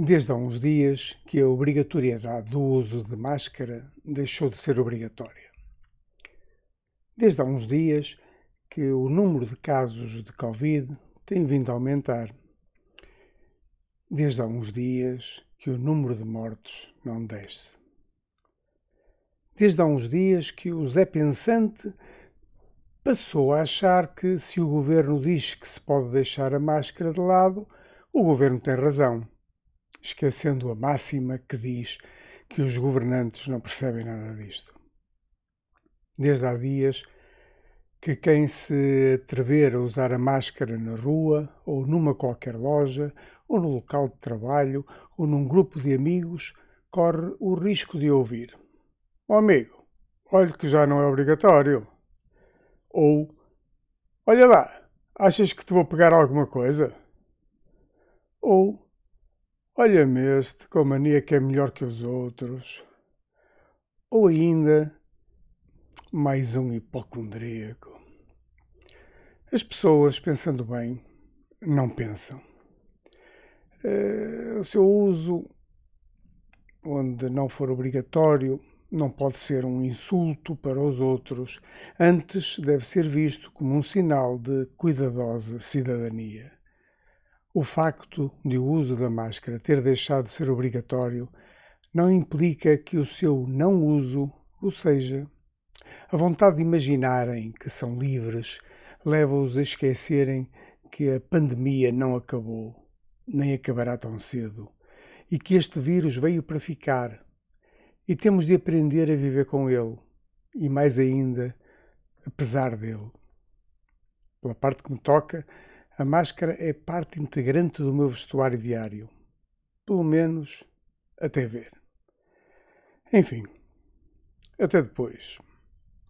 Desde há uns dias que a obrigatoriedade do uso de máscara deixou de ser obrigatória. Desde há uns dias que o número de casos de Covid tem vindo a aumentar. Desde há uns dias que o número de mortos não desce. Desde há uns dias que o Zé Pensante passou a achar que se o governo diz que se pode deixar a máscara de lado, o governo tem razão esquecendo a máxima que diz que os governantes não percebem nada disto. Desde há dias que quem se atrever a usar a máscara na rua, ou numa qualquer loja, ou no local de trabalho, ou num grupo de amigos, corre o risco de ouvir: Ó oh, amigo, olhe que já não é obrigatório. Ou Olha lá, achas que te vou pegar alguma coisa? Ou Olha-me este com mania que é melhor que os outros. Ou ainda, mais um hipocondríaco. As pessoas, pensando bem, não pensam. Uh, o seu uso, onde não for obrigatório, não pode ser um insulto para os outros, antes deve ser visto como um sinal de cuidadosa cidadania. O facto de o uso da máscara ter deixado de ser obrigatório não implica que o seu não uso o seja. A vontade de imaginarem que são livres leva-os a esquecerem que a pandemia não acabou, nem acabará tão cedo, e que este vírus veio para ficar. E temos de aprender a viver com ele, e mais ainda, apesar dele. Pela parte que me toca, a máscara é parte integrante do meu vestuário diário. Pelo menos até ver. Enfim, até depois.